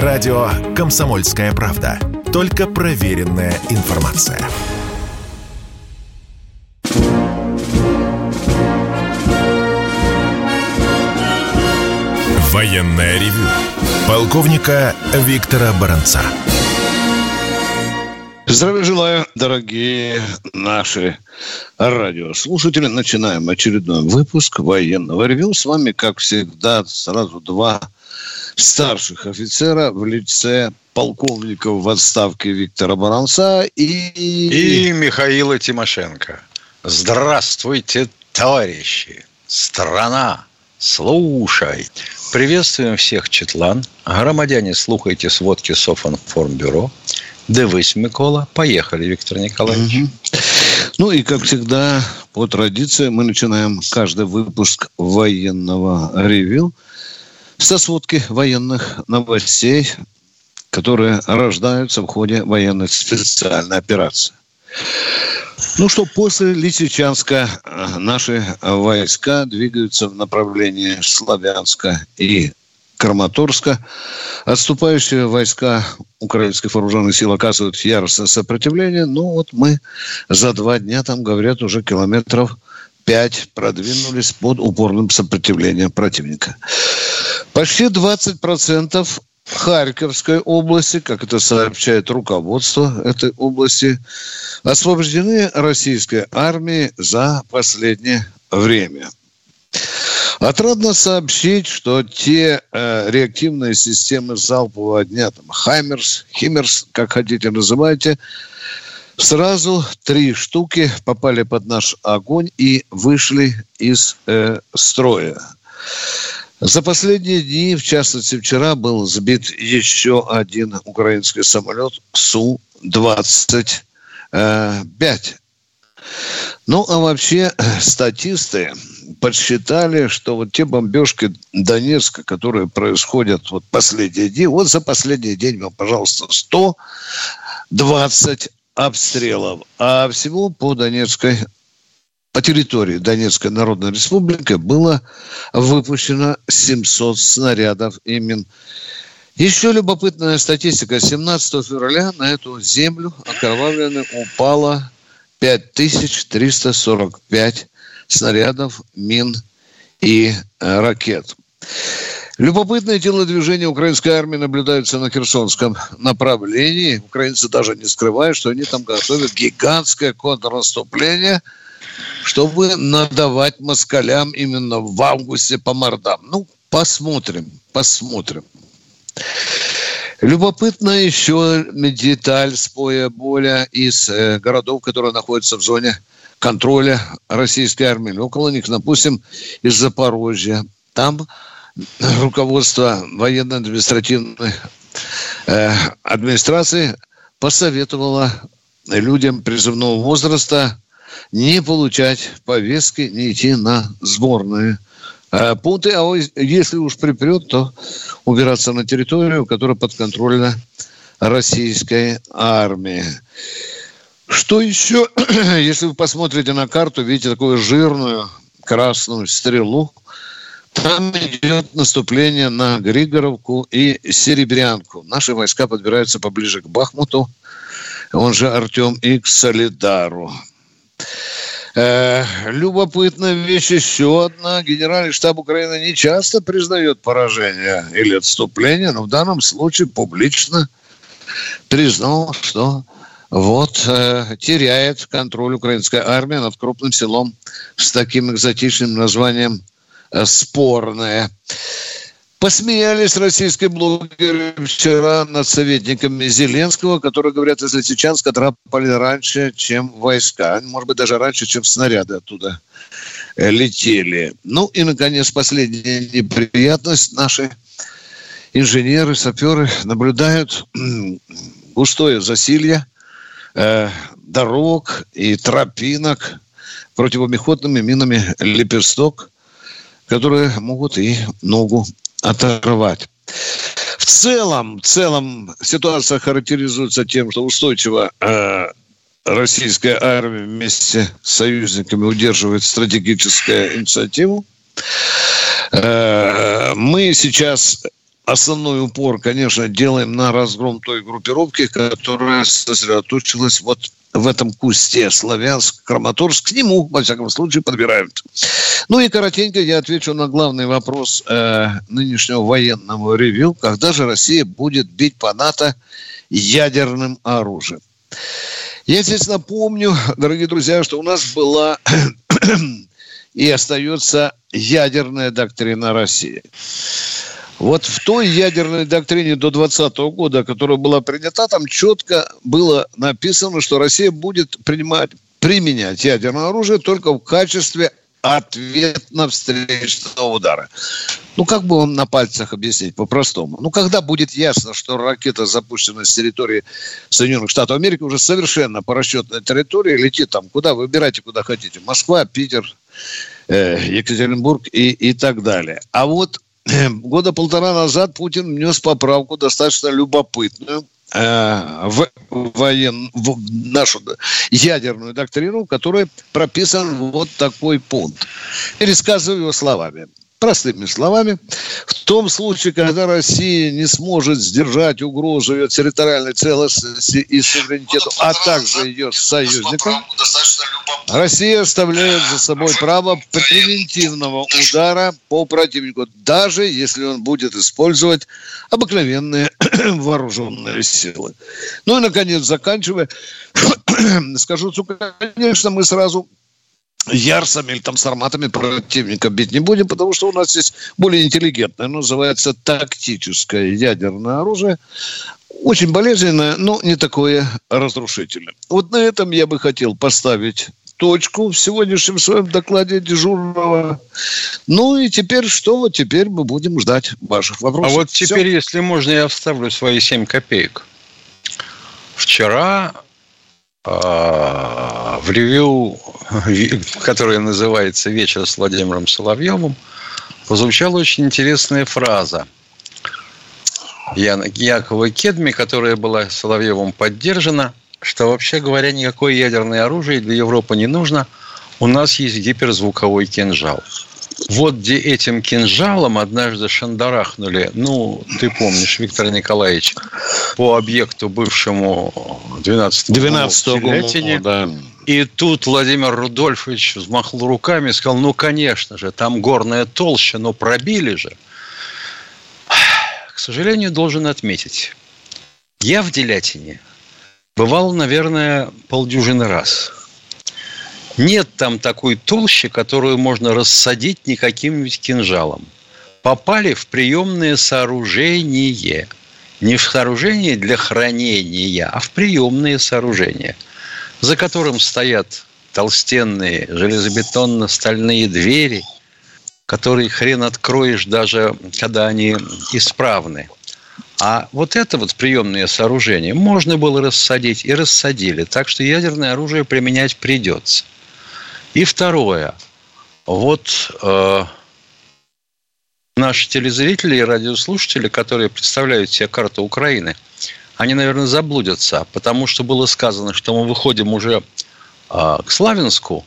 Радио «Комсомольская правда». Только проверенная информация. Военная ревю. Полковника Виктора Баранца. Здравия желаю, дорогие наши радиослушатели. Начинаем очередной выпуск военного ревю. С вами, как всегда, сразу два старших офицера в лице полковника в отставке Виктора Баранца и... И Михаила Тимошенко. Здравствуйте, товарищи! Страна! Слушай! Приветствуем всех, Четлан. Громадяне, слухайте сводки Софинформбюро. Дивись, Микола. Поехали, Виктор Николаевич. Угу. Ну и, как всегда, по традиции, мы начинаем каждый выпуск военного ревю со сводки военных новостей, которые рождаются в ходе военной специальной операции. Ну что, после Лисичанска э, наши войска двигаются в направлении Славянска и Краматорска. Отступающие войска украинских вооруженных сил оказывают яростное сопротивление. Ну вот мы за два дня, там говорят, уже километров пять продвинулись под упорным сопротивлением противника. Почти 20% Харьковской области, как это сообщает руководство этой области, освобождены российской армией за последнее время. Отрадно сообщить, что те э, реактивные системы залпового огня, там, Хаймерс, Химмерс, как хотите называйте, сразу три штуки попали под наш огонь и вышли из э, строя. За последние дни, в частности вчера, был сбит еще один украинский самолет Су-25. Ну, а вообще статисты подсчитали, что вот те бомбежки Донецка, которые происходят вот последние дни, вот за последний день, вам, пожалуйста, 120 обстрелов. А всего по Донецкой по территории Донецкой Народной Республики было выпущено 700 снарядов именно. Еще любопытная статистика. 17 февраля на эту землю окровавленной упало 5345 снарядов, мин и э, ракет. Любопытное телодвижение украинской армии наблюдается на Херсонском направлении. Украинцы даже не скрывают, что они там готовят гигантское контрнаступление – чтобы надавать москалям именно в августе по мордам. Ну, посмотрим, посмотрим. Любопытно еще деталь с поя боля из э, городов, которые находятся в зоне контроля российской армии. Около них, допустим, из Запорожья. Там руководство военно-административной э, администрации посоветовало людям призывного возраста не получать повестки, не идти на сборные э, пункты. А если уж припрет, то убираться на территорию, которая подконтрольна российской армии. Что еще? Если вы посмотрите на карту, видите такую жирную красную стрелу. Там идет наступление на Григоровку и Серебрянку. Наши войска подбираются поближе к Бахмуту, он же Артем, и к Солидару. Э, любопытная вещь еще одна. Генеральный штаб Украины не часто признает поражение или отступление, но в данном случае публично признал, что вот э, теряет контроль украинская армия над крупным селом с таким экзотичным названием «Спорное». Посмеялись российские блогеры вчера над советниками Зеленского, которые говорят, из Лисичанска драпали раньше, чем войска. Может быть, даже раньше, чем снаряды оттуда э, летели. Ну и, наконец, последняя неприятность. Наши инженеры, саперы наблюдают густое засилье э, дорог и тропинок противопехотными минами «Лепесток», которые могут и ногу оторвать. В целом, в целом ситуация характеризуется тем, что устойчиво э, российская армия вместе с союзниками удерживает стратегическую инициативу. Э, мы сейчас основной упор, конечно, делаем на разгром той группировки, которая сосредоточилась вот в этом кусте Славянск, Краматорск. К нему, во всяком случае, подбирают. Ну и коротенько я отвечу на главный вопрос э, нынешнего военного ревью. Когда же Россия будет бить по НАТО ядерным оружием? Я здесь напомню, дорогие друзья, что у нас была и остается ядерная доктрина России. Вот в той ядерной доктрине до 2020 года, которая была принята, там четко было написано, что Россия будет принимать, применять ядерное оружие только в качестве ответно встречного удара. Ну, как бы вам на пальцах объяснить по-простому? Ну, когда будет ясно, что ракета, запущенная с территории Соединенных Штатов Америки, уже совершенно по расчетной территории, летит там, куда, выбирайте, куда хотите. Москва, Питер, э, Екатеринбург и, и так далее. А вот года полтора назад Путин внес поправку достаточно любопытную э, в, воен, в нашу ядерную доктрину, в которой прописан вот такой пункт. Пересказываю его словами. Простыми словами, в том случае, когда Россия не сможет сдержать угрозу ее территориальной целостности и суверенитету, а также ее союзникам, Россия оставляет за собой право превентивного удара по противнику, даже если он будет использовать обыкновенные вооруженные силы. Ну и, наконец, заканчивая, скажу, конечно, мы сразу ярсами или там с арматами противника бить не будем, потому что у нас есть более интеллигентное, называется тактическое ядерное оружие. Очень болезненное, но не такое разрушительное. Вот на этом я бы хотел поставить точку в сегодняшнем своем докладе дежурного. Ну и теперь что? Теперь мы будем ждать ваших вопросов. А вот теперь, Все. если можно, я вставлю свои 7 копеек. Вчера в ревью, которое называется «Вечер с Владимиром Соловьевым», прозвучала очень интересная фраза Яна Якова Кедми, которая была Соловьевым поддержана, что вообще говоря, никакое ядерное оружие для Европы не нужно. У нас есть гиперзвуковой кинжал. Вот где этим кинжалом однажды шандарахнули, ну, ты помнишь, Виктор Николаевич, по объекту бывшему 12 12 да. И тут Владимир Рудольфович взмахнул руками и сказал, ну, конечно же, там горная толща, но пробили же. К сожалению, должен отметить, я в Делятине бывал, наверное, полдюжины раз – нет там такой толщи, которую можно рассадить никаким-нибудь кинжалом. Попали в приемное сооружение. Не в сооружение для хранения, а в приемные сооружения, за которым стоят толстенные железобетонно-стальные двери, которые хрен откроешь даже, когда они исправны. А вот это вот приемное сооружение можно было рассадить и рассадили. Так что ядерное оружие применять придется. И второе. Вот э, наши телезрители и радиослушатели, которые представляют себе карту Украины, они, наверное, заблудятся, потому что было сказано, что мы выходим уже э, к Славянску,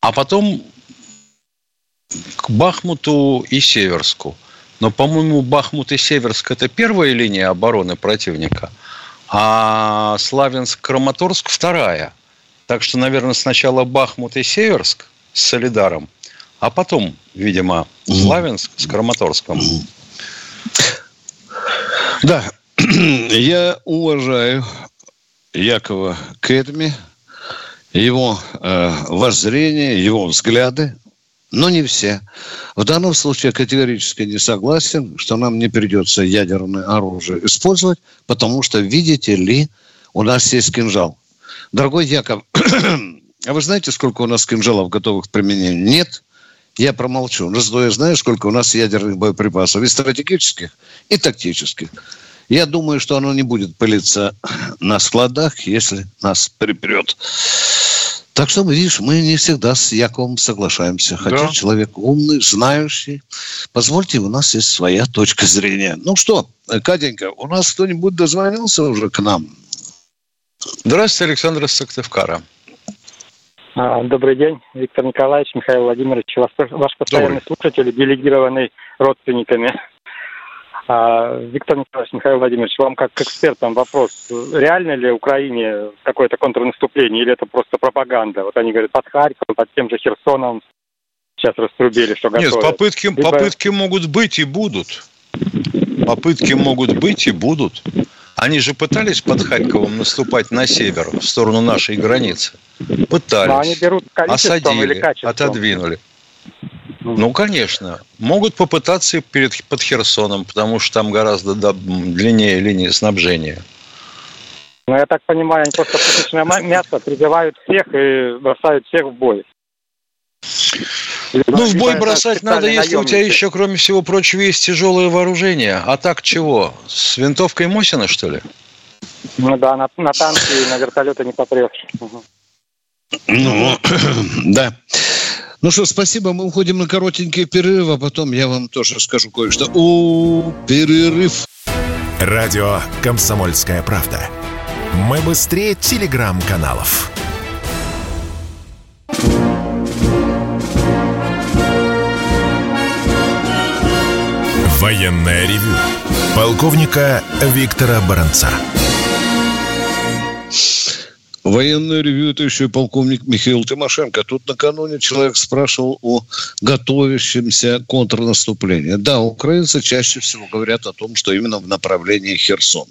а потом к Бахмуту и Северску. Но, по-моему, Бахмут и Северск – это первая линия обороны противника, а Славянск-Краматорск – вторая – так что, наверное, сначала Бахмут и Северск с Солидаром, а потом, видимо, Славянск с Краматорском. Да, я уважаю Якова Кедми, его э, воззрения, его взгляды, но не все. В данном случае я категорически не согласен, что нам не придется ядерное оружие использовать, потому что, видите ли, у нас есть кинжал. Дорогой Яков, а вы знаете, сколько у нас кинжалов готовых к применению? Нет. Я промолчу. Но зато я знаю, сколько у нас ядерных боеприпасов. И стратегических, и тактических. Я думаю, что оно не будет пылиться на складах, если нас припрет. Так что, видишь, мы не всегда с Яковом соглашаемся. Хотя да. человек умный, знающий. Позвольте, у нас есть своя точка зрения. Ну что, Катенька, у нас кто-нибудь дозвонился уже к нам? Здравствуйте, Александр Сыктывкара. А, добрый день, Виктор Николаевич, Михаил Владимирович, ваш постоянный Добрый. слушатель, делегированный родственниками. А, Виктор Николаевич, Михаил Владимирович, вам как к экспертам вопрос. Реально ли Украине какое-то контрнаступление или это просто пропаганда? Вот они говорят, под Харьковом, под тем же Херсоном сейчас раструбили, что готовят. Нет, попытки, Либо... попытки могут быть и будут. Попытки могут быть и будут. Они же пытались под Харьковом наступать на север, в сторону нашей границы. Пытались. Но они берут осадили, отодвинули. Ну, конечно. Могут попытаться перед, под Херсоном, потому что там гораздо да, длиннее линии снабжения. Ну, я так понимаю, они просто пушечное мясо прибивают всех и бросают всех в бой. Ну, в бой бросать надо, если у тебя наемники. еще, кроме всего прочего, есть тяжелое вооружение. А так чего? С винтовкой Мосина, что ли? Ну да, на, на танки и на вертолеты не попрешь. Ну, да. Ну что, спасибо. Мы уходим на коротенький перерыв, а потом я вам тоже скажу кое-что. О, перерыв. Радио «Комсомольская правда». Мы быстрее телеграм-каналов. Военное ревю. Полковника Виктора Баранца. Военное ревью это еще и полковник Михаил Тимошенко. Тут накануне человек спрашивал о готовящемся контрнаступлении. Да, украинцы чаще всего говорят о том, что именно в направлении Херсон.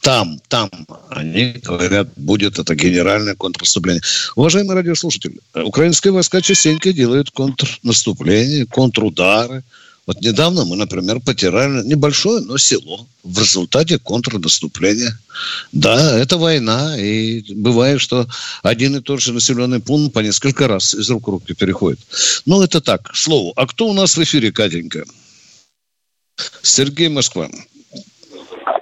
Там, там, они говорят, будет это генеральное контрнаступление. Уважаемые радиослушатели, украинские войска частенько делают контрнаступление, контрудары. Вот недавно мы, например, потеряли небольшое, но село в результате контрнаступления. Да, это война, и бывает, что один и тот же населенный пункт по несколько раз из рук в руки переходит. Ну, это так, к слову. А кто у нас в эфире, Катенька? Сергей Москва.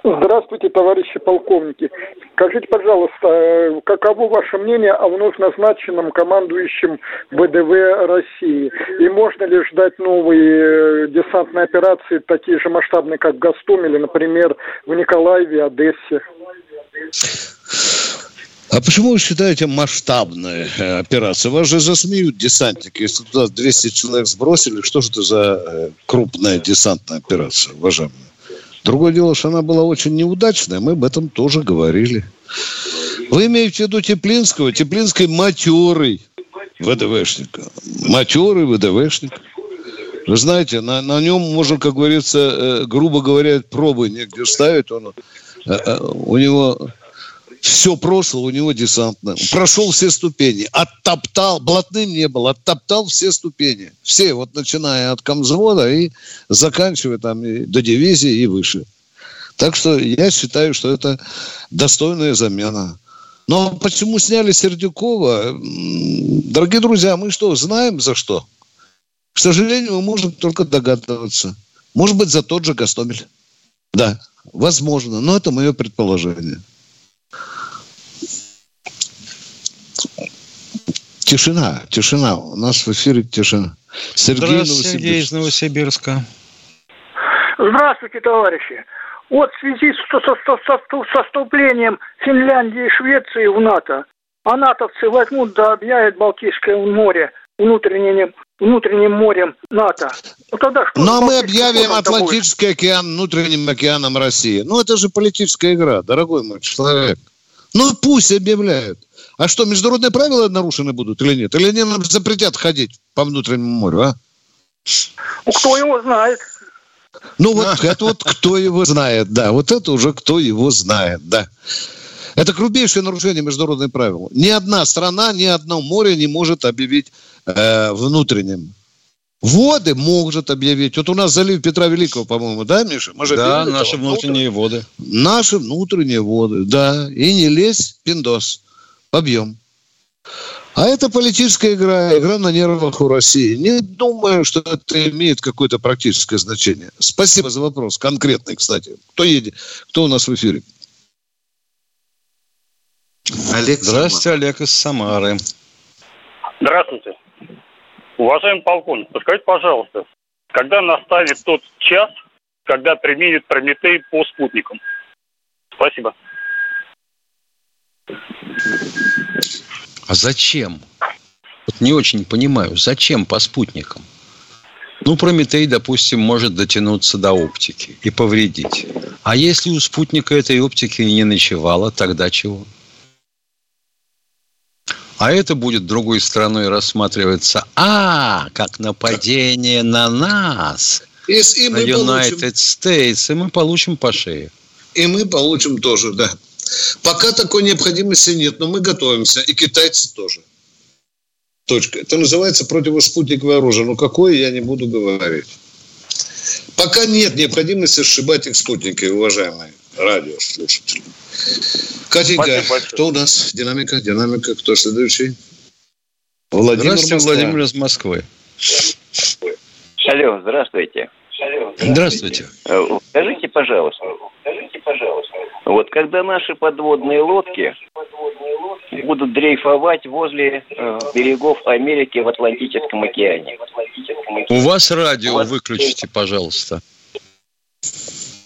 Здравствуйте, товарищи полковники. Скажите, пожалуйста, э, каково ваше мнение о вновь назначенном командующем ВДВ России? И можно ли ждать новые э, десантные операции, такие же масштабные, как в Гастомеле, например, в Николаеве, Одессе? А почему вы считаете масштабной э, операцией? Вас же засмеют десантники. Если туда 200 человек сбросили, что же это за крупная десантная операция, уважаемые? Другое дело, что она была очень неудачная, мы об этом тоже говорили. Вы имеете в виду Теплинского? Теплинский матерый ВДВшник. Матерый ВДВшник. Вы знаете, на, на нем можно, как говорится, э, грубо говоря, пробы негде ставить. Он, э, э, у него все прошлое, у него десантное. Прошел все ступени, оттоптал, блатным не был, оттоптал все ступени. Все, вот начиная от комзвода и заканчивая там и до дивизии и выше. Так что я считаю, что это достойная замена. Но почему сняли Сердюкова? Дорогие друзья, мы что, знаем за что? К сожалению, мы можем только догадываться. Может быть, за тот же Гастомель. Да, возможно, но это мое предположение. Тишина, тишина. У нас в эфире тишина. Сергей Здравствуйте, Сергей из Новосибирск. Новосибирска. Здравствуйте, товарищи. Вот в связи с, со, со- со- со вступлением Финляндии и Швеции в НАТО, а натовцы возьмут да объявят Балтийское море внутренним, внутренним морем НАТО. Ну тогда что? Ну, а мы объявим там-то будет? Атлантический океан внутренним океаном России. Ну, это же политическая игра, дорогой мой человек. Ну, пусть объявляют. А что, международные правила нарушены будут или нет? Или они нам запретят ходить по внутреннему морю, а? Ну, кто его знает? Ну, вот это вот кто его знает, да. Вот это уже кто его знает, да. Это грубейшее нарушение международных правил. Ни одна страна, ни одно море не может объявить э, внутренним. Воды может объявить. Вот у нас залив Петра Великого, по-моему, да, Миша? Мы же Да, наши внутренние воды. Наши внутренние воды, да. И не лезь, пиндос. Побьем. А это политическая игра, игра на нервах у России. Не думаю, что это имеет какое-то практическое значение. Спасибо за вопрос. Конкретный, кстати. Кто едет? Кто у нас в эфире? Олег Здравствуйте, Олег из Самары. Здравствуйте. Уважаемый полковник, подскажите, пожалуйста, когда настанет тот час, когда применят Прометей по спутникам? Спасибо. А зачем? Вот не очень понимаю, зачем по спутникам? Ну, Прометей, допустим, может дотянуться до оптики и повредить. А если у спутника этой оптики не ночевало, тогда чего? А это будет другой стороной рассматриваться, а, как нападение на нас, И, и на United получим, States, и мы получим по шее. и мы получим тоже, да. Пока такой необходимости нет, но мы готовимся, и китайцы тоже. Точка. Это называется противоспутниковое оружие. Ну, какое, я не буду говорить. Пока нет необходимости сшибать их спутники, уважаемые радиослушатели. Катенька, кто у нас? Динамика, динамика. Кто следующий? Владимир Здравствуйте, Москва. Владимир из Москвы. Алло, здравствуйте. Здравствуйте. Э, Скажите, пожалуйста, скажите, пожалуйста, вот когда наши подводные лодки будут дрейфовать возле э, берегов Америки в Атлантическом океане. У вас радио Вот. выключите, пожалуйста.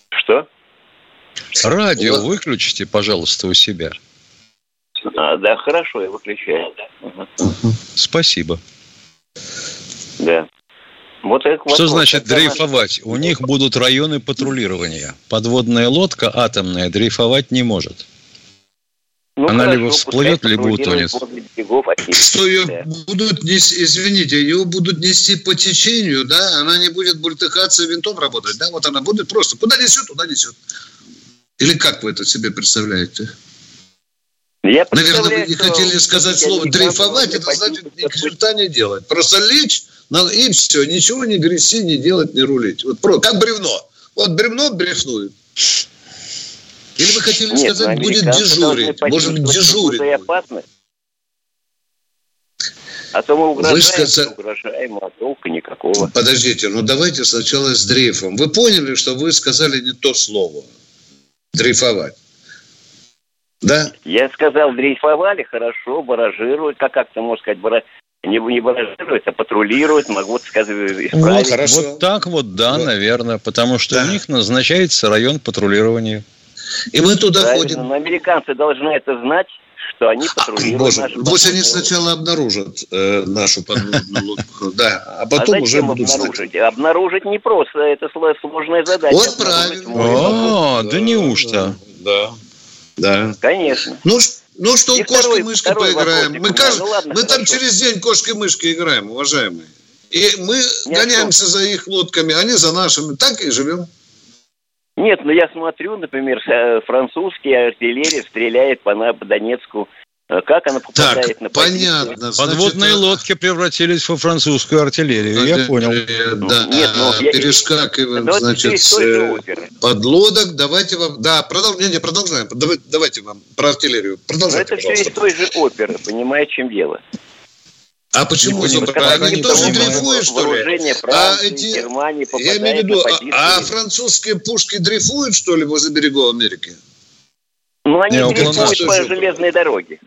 Что? Радио Вот. выключите, пожалуйста, у себя. А, да, хорошо, я выключаю. Мгм. Спасибо. Да. Вот это Что вопрос. значит дрейфовать? У них будут районы патрулирования. Подводная лодка атомная дрейфовать не может. Ну, Она хорошо, либо всплывет, либо утонет. берегов Америки. Что ее будут нести, извините, ее будут нести по течению, да, она не будет бултыхаться и винтом работать, да, вот она будет просто, куда несет, туда несет. Или как вы это себе представляете? Я Наверное, вы не хотели сказать слово дрейфовать, это значит бы- черта не делать. Просто лечь и все, ничего не грести, не делать, не рулить. Вот про- как бревно. Вот бревно дрейфнует. Или вы хотели Нет, сказать, ну, будет дежурить? Может, дежурить? А то мы угрожаем, сказали- угрожаем, а толка никакого. Подождите, ну давайте сначала с дрейфом. Вы поняли, что вы сказали не то слово. Дрейфовать. Да? Я сказал, дрейфовали, хорошо, баражируют. Как как-то, можно сказать, бара... не, не баражируют, а патрулируют, могут, сказать, исправить. Вот, хорошо. Вот так вот, да, Вот. наверное, потому что Да. у них назначается район патрулирования. И мы туда Правильно, ходим. но американцы должны это знать, что они патрулируют Боже, наши пусть они сначала обнаружат э, нашу подводную лодку. Да, а А потом уже зачем будут знать. обнаружить? Обнаружить не просто, это сло- сложная задача. Вот Обнаружить правильно. О, да неужто? Да. Да. Конечно. Ну, ш- ну что, И кошки второй- мышки второй поиграем. Мы, кажд- Ну ладно, мы там через день кошки-мышки играем, уважаемые. И мы гоняемся за их лодками, они за нашими. Так и живем. Нет, ну я смотрю, например, французская артиллерия стреляет по, на- по Донецку. Э, Как она попадает Так, на позиции? понятно. Подводные Значит, лодки превратились во французскую артиллерию, э, я понял. э, Да, Нет, ну, я- перескакиваем, вот значит, с э, подлодок. Давайте вам... Да, продолжаем. Не, не, продолжаем. Давай- Давайте вам про артиллерию. Но Продолжайте, это все из пожалуйста. той же оперы, понимаете, чем дело. А почему? Не понимаю, Они не тоже дрейфуют, что ли? А эти... Германии Я имею в виду, а, а французские пушки дрейфуют, что ли, возле берегов Америки? Ну, они Не, дрейфуют по железной дороге.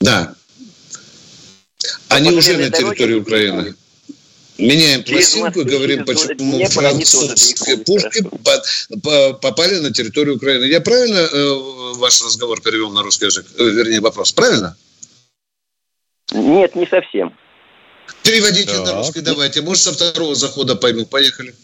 Да. Они по уже на территории Украины. Меняем пластинку и говорим, почему французские пушки по- по- попали на территорию Украины. Я правильно э, ваш разговор перевел на русский язык? Э, вернее, вопрос. Правильно? Нет, не совсем. Переводите Так. на русский давайте. Может, со второго захода пойму. Поехали.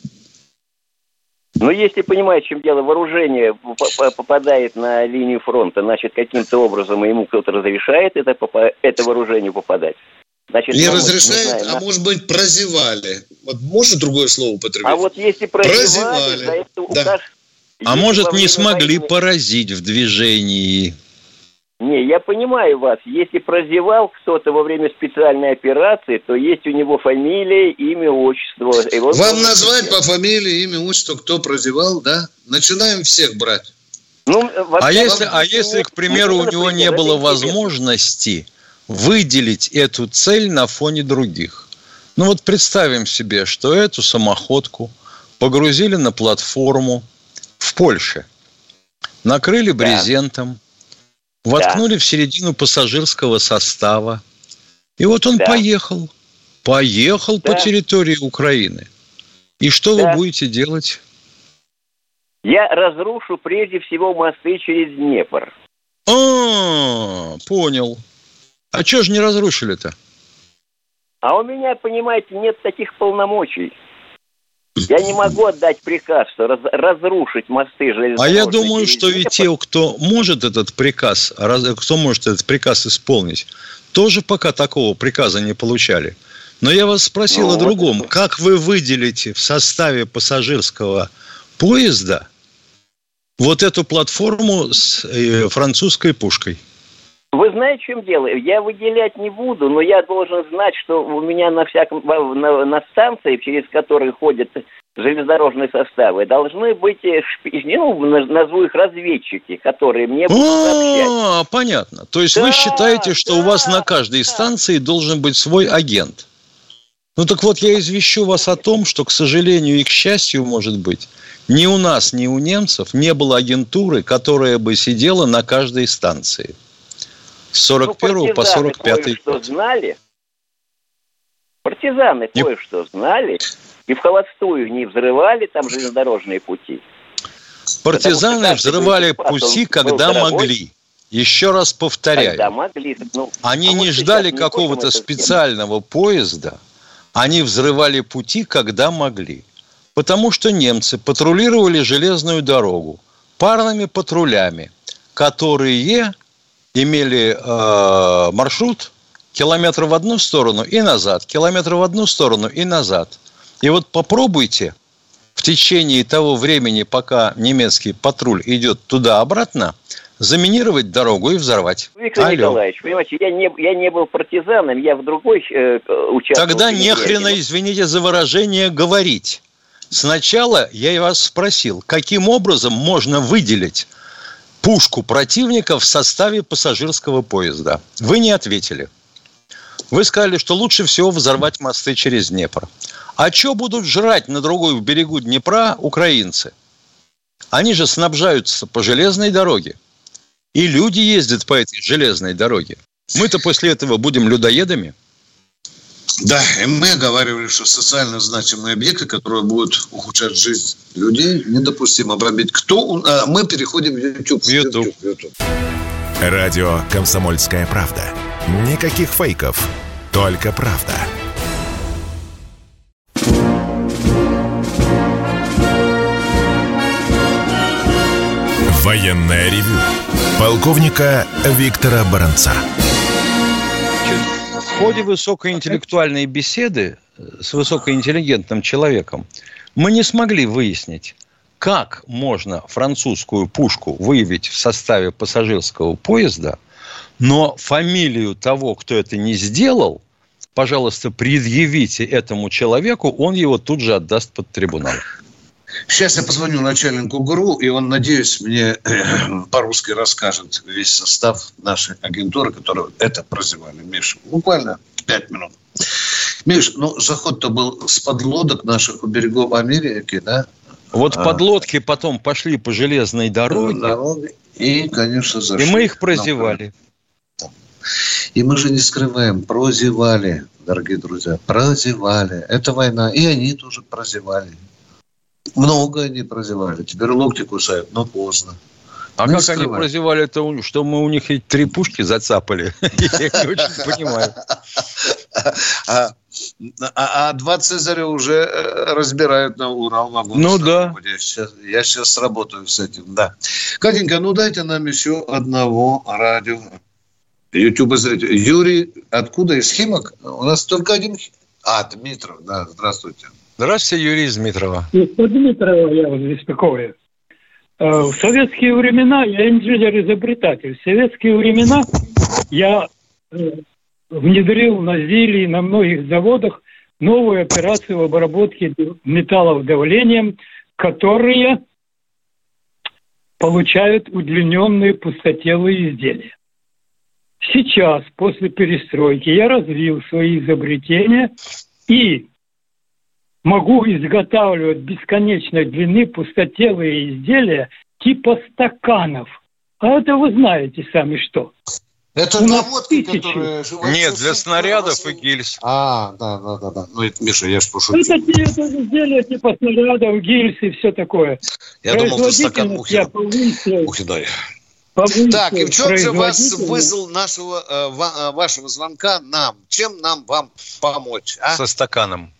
Но если понимать, в чем дело, вооружение по- по- попадает на линию фронта, значит, каким-то образом ему кто-то разрешает это, это вооружение попадать. Значит, Не разрешает, знаю, а на- может быть, прозевали. Вот может другое слово употребить? А вот если прозевали, Прозевали, да. указ... А Если может, не смогли войны- поразить в движении. Не, я понимаю вас. Если прозевал кто-то во время специальной операции, то есть у него фамилия, имя, отчество. И вот Вам назвать по фамилии, имя, отчество, кто прозевал, да? Начинаем всех брать. Ну, А если, а если, к примеру, у него не было возможности выделить эту цель на фоне других? Ну вот представим себе, что эту самоходку погрузили на платформу в Польше, накрыли брезентом, воткнули в середину пассажирского состава, и вот он Да. поехал, поехал по Да. территории Украины. И что Да. вы будете делать? Я разрушу прежде всего мосты через Днепр. А, понял. А что же не разрушили-то? А у меня, понимаете, нет таких полномочий. Я не могу отдать приказ, что раз, разрушить мосты А я думаю, что и те, кто может этот приказ, кто может этот приказ исполнить, тоже пока такого приказа не получали. Но я вас спросил ну, о другом. Вот. Как вы выделите в составе пассажирского поезда вот эту платформу с э, французской пушкой? Вы знаете, в чем дело? Я выделять не буду, но я должен знать, что у меня на всяком на, на станции, через которые ходят железнодорожные составы, должны быть, э, ну, назову их разведчики, которые мне будут сообщать. А, понятно. То есть вы считаете, что у вас на каждой станции должен быть свой агент? Ну так вот, я извещу вас о том, что, к сожалению и к счастью, может быть, ни у нас, ни у немцев не было агентуры, которая бы сидела на каждой станции. С 41 ну, по 45 год. знали. Партизаны не... кое-что знали. И в холостую не взрывали там железнодорожные пути. Партизаны взрывали пути, когда могли. Еще раз повторяю. Когда могли. Ну, они а не ждали какого-то специального поезда. Они взрывали пути, когда могли. Потому что немцы патрулировали железную дорогу парными патрулями, которые имели э, маршрут километр в одну сторону и назад, километр в одну сторону и назад. И вот попробуйте в течение того времени, пока немецкий патруль идет туда-обратно, заминировать дорогу и взорвать. Виктор Алло. Николаевич, понимаете, я не, я не был партизаном, я в другой э, участвовал. Тогда нехрена, извините за выражение, говорить. Сначала я вас спросил, каким образом можно выделить пушку противника в составе пассажирского поезда. Вы не ответили. Вы сказали, что лучше всего взорвать мосты через Днепр. А что будут жрать на другой берегу Днепра украинцы? Они же снабжаются по железной дороге. И люди ездят по этой железной дороге. Мы-то после этого будем людоедами – да, и мы оговаривали, что социально значимые объекты, которые будут ухудшать жизнь людей, недопустимо бомбить. Кто? А, мы переходим в YouTube. В YouTube. YouTube. Радио «Комсомольская правда». Никаких фейков, только правда. Военная ревю. Полковника Виктора Баранца в ходе высокоинтеллектуальной беседы э, с высокоинтеллигентным человеком мы не смогли выяснить, как можно французскую пушку выявить в составе пассажирского поезда, но фамилию того, кто это не сделал, пожалуйста, предъявите этому человеку, он его тут же отдаст под трибунал. Сейчас я позвоню начальнику ГРУ, и он, надеюсь, мне э, по-русски расскажет весь состав нашей агентуры, которые это прозевали. Миша, буквально пять минут. Миш, ну, заход-то был с подлодок наших у берегов Америки, да? Вот а. подлодки потом пошли по железной дороге. И, конечно, зашли. И мы их прозевали. И мы же не скрываем, прозевали, дорогие друзья, прозевали. Это война, и они тоже прозевали. Много они прозевали. Теперь локти кусают, но поздно. А не как скрывай. они прозевали это, что мы у них три пушки зацапали? Я не очень понимаю. А, а, а два Цезаря уже э, разбирают на Урал вагон. Ну да. Я сейчас, я сейчас работаю с этим, да. Катенька, ну дайте нам еще одного радио. Ютуба зрителя. Юрий, откуда? Из Химок? У нас только один... А, Дмитров, да, здравствуйте. Здравствуйте, Юрий из Дмитрова. Из Дмитрова я вас беспокою. Э, в советские времена я инженер-изобретатель. В советские времена я э, внедрил на ЗИЛе на многих заводах новую операцию в обработке металлов давлением, которые получают удлиненные пустотелые изделия. Сейчас, после перестройки, я развил свои изобретения и могу изготавливать бесконечной длины пустотелые изделия типа стаканов. А это вы знаете сами что. Это наводки, которые... Нет, для снарядов и гильз. А, да, да, да. да. Ну, это, Миша, я ж пошутил. Это, это изделия типа снарядов, гильз и все такое. Я думал, ты стакан ухи... Ухидай. Так, и в чем же вас вызвал нашего, э, вашего звонка нам? Чем нам вам помочь? А? Со стаканом.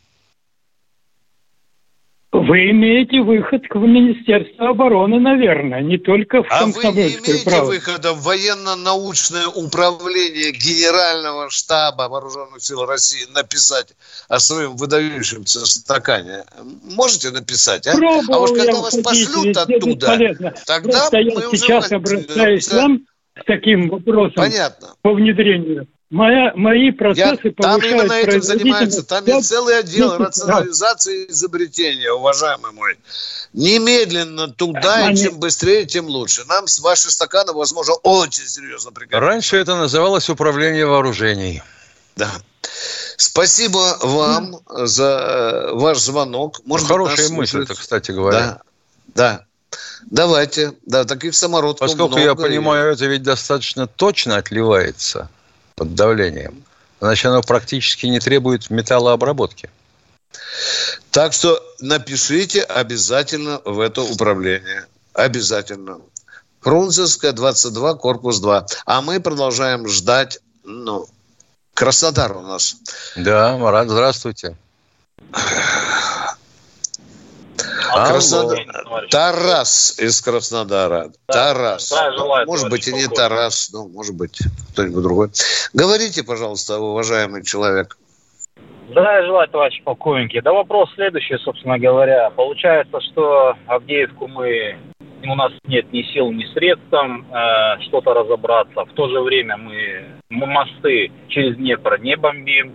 Вы имеете выход к Министерству обороны, наверное, не только в А вы не имеете выхода в военно-научное управление Генерального штаба Вооруженных сил России написать о своем выдающемся стакане? Можете написать, а? Пробовал а уж когда вас пошлют оттуда, тогда Просто мы я сейчас обращаюсь к вам с таким вопросом Понятно. по внедрению. Моя, мои процессы Я, Там именно этим занимаются. Там есть целый отдел рационализации и изобретения, уважаемый мой. Немедленно туда, и чем быстрее, тем лучше. Нам с вашей стакана, возможно, очень серьезно пригодится. Раньше это называлось управление вооружений. Да. Спасибо вам за э, ваш звонок. Может Хорошая мысль, это, кстати говоря. Да, да. Давайте. Да, таких самородков Поскольку много. я понимаю, это ведь достаточно точно отливается под давлением, значит, оно практически не требует металлообработки. Так что напишите обязательно в это управление. Обязательно. Фрунзенская, 22, корпус 2. А мы продолжаем ждать, ну, Краснодар у нас. Да, Марат, здравствуйте. А, Краснодар... Тарас из Краснодара. Да, Тарас. Да, желаю, может быть, и не Тарас, ну, может быть, кто-нибудь другой. Говорите, пожалуйста, уважаемый человек. Да, желаю, товарищ полковники. Да вопрос следующий, собственно говоря. Получается, что Авдеевку мы у нас нет ни сил, ни средств там э, что-то разобраться. В то же время мы, мы мосты через Днепр не бомбим,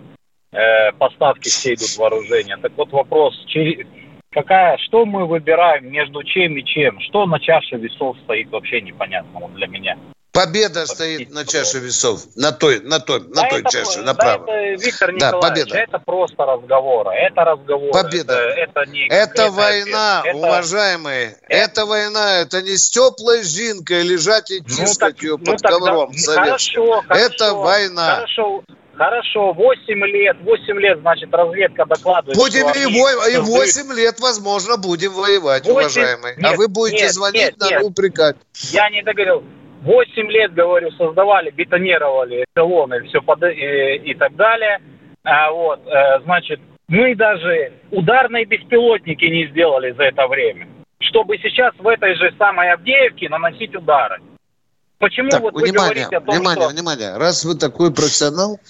э, поставки все идут вооружения. Так вот вопрос, через, какая, что мы выбираем между чем и чем? Что на чаше весов стоит, вообще непонятно вот для меня. Победа стоит на чаше весов, на той, на той, на да той это, чаше, да направо. Это, Виктор Николаевич, да, победа. это просто разговор, это разговор. Победа. Это, это, не это война, это... уважаемые, это... это война, это не с теплой жинкой лежать и тискать ну, ее ну, под тогда... ковром ну, хорошо, хорошо, это война. Хорошо, Хорошо, 8 лет, 8 лет, значит, разведка докладывает. Будем и, во, и 8 лет, возможно, будем воевать, 8... уважаемые. Нет, а вы будете нет, звонить, нет, надо нет. упрекать. Я не договорил. 8 лет, говорю, создавали, бетонировали эшелоны, все под, и, и так далее. А, вот, э, значит, мы даже ударные беспилотники не сделали за это время, чтобы сейчас в этой же самой Авдеевке наносить удары. Почему так, вот внимание, вы говорите о том, внимание, что... внимание. Раз вы такой профессионал,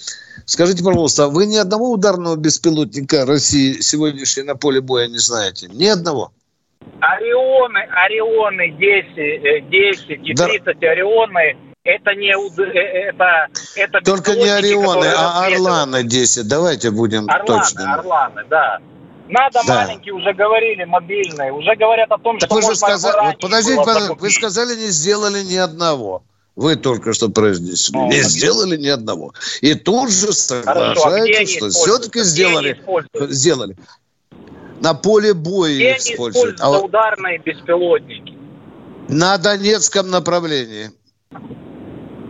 скажите, пожалуйста, вы ни одного ударного беспилотника России сегодняшней на поле боя не знаете? Ни одного? Орионы, Орионы 10, 10 и 30 да. Орионы это не э, это это только не Орионы, а Орланы 10. Давайте будем Орланы, точными. Орланы, да. Надо да. маленькие, уже говорили, мобильные. Уже говорят о том, так что вы же сказали, вот подождите, подождите, вы сказали, не сделали ни одного. Вы только что произнесли. Ну, не сделали ни одного. И тут же а соглашаетесь, что все-таки сделали. Сделали. На поле боя Где используют. А ударные беспилотники? На Донецком направлении.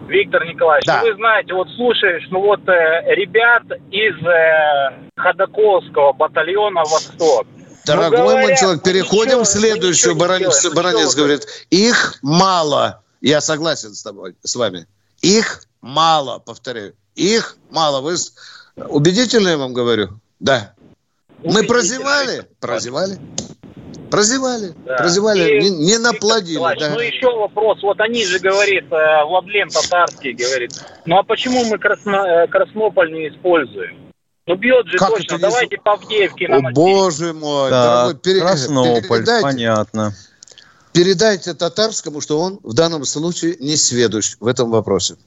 Виктор Николаевич, да. вы знаете, вот слушаешь, ну вот э, ребят из э, Ходаковского батальона «Восток». Дорогой ну, говорят, мой человек, переходим следующему. Баранец, ну, Баранец говорит, их мало. Я согласен с тобой, с вами. Их мало, повторяю. Их мало. Вы убедительно я вам говорю? Да. Мы прозевали? Прозевали. Прозевали, да. прозевали, и, не, не наплодили. Да. Ну еще вопрос, вот они же говорит, э, Владлен Татарский говорит, ну а почему мы Красно, э, Краснополь не используем? Ну бьет же как точно, давайте не... по Авдеевке О, боже мой, да, дорогой, пере... Краснополь, понятно. Передайте татарскому, что он в данном случае не сведущ в этом вопросе.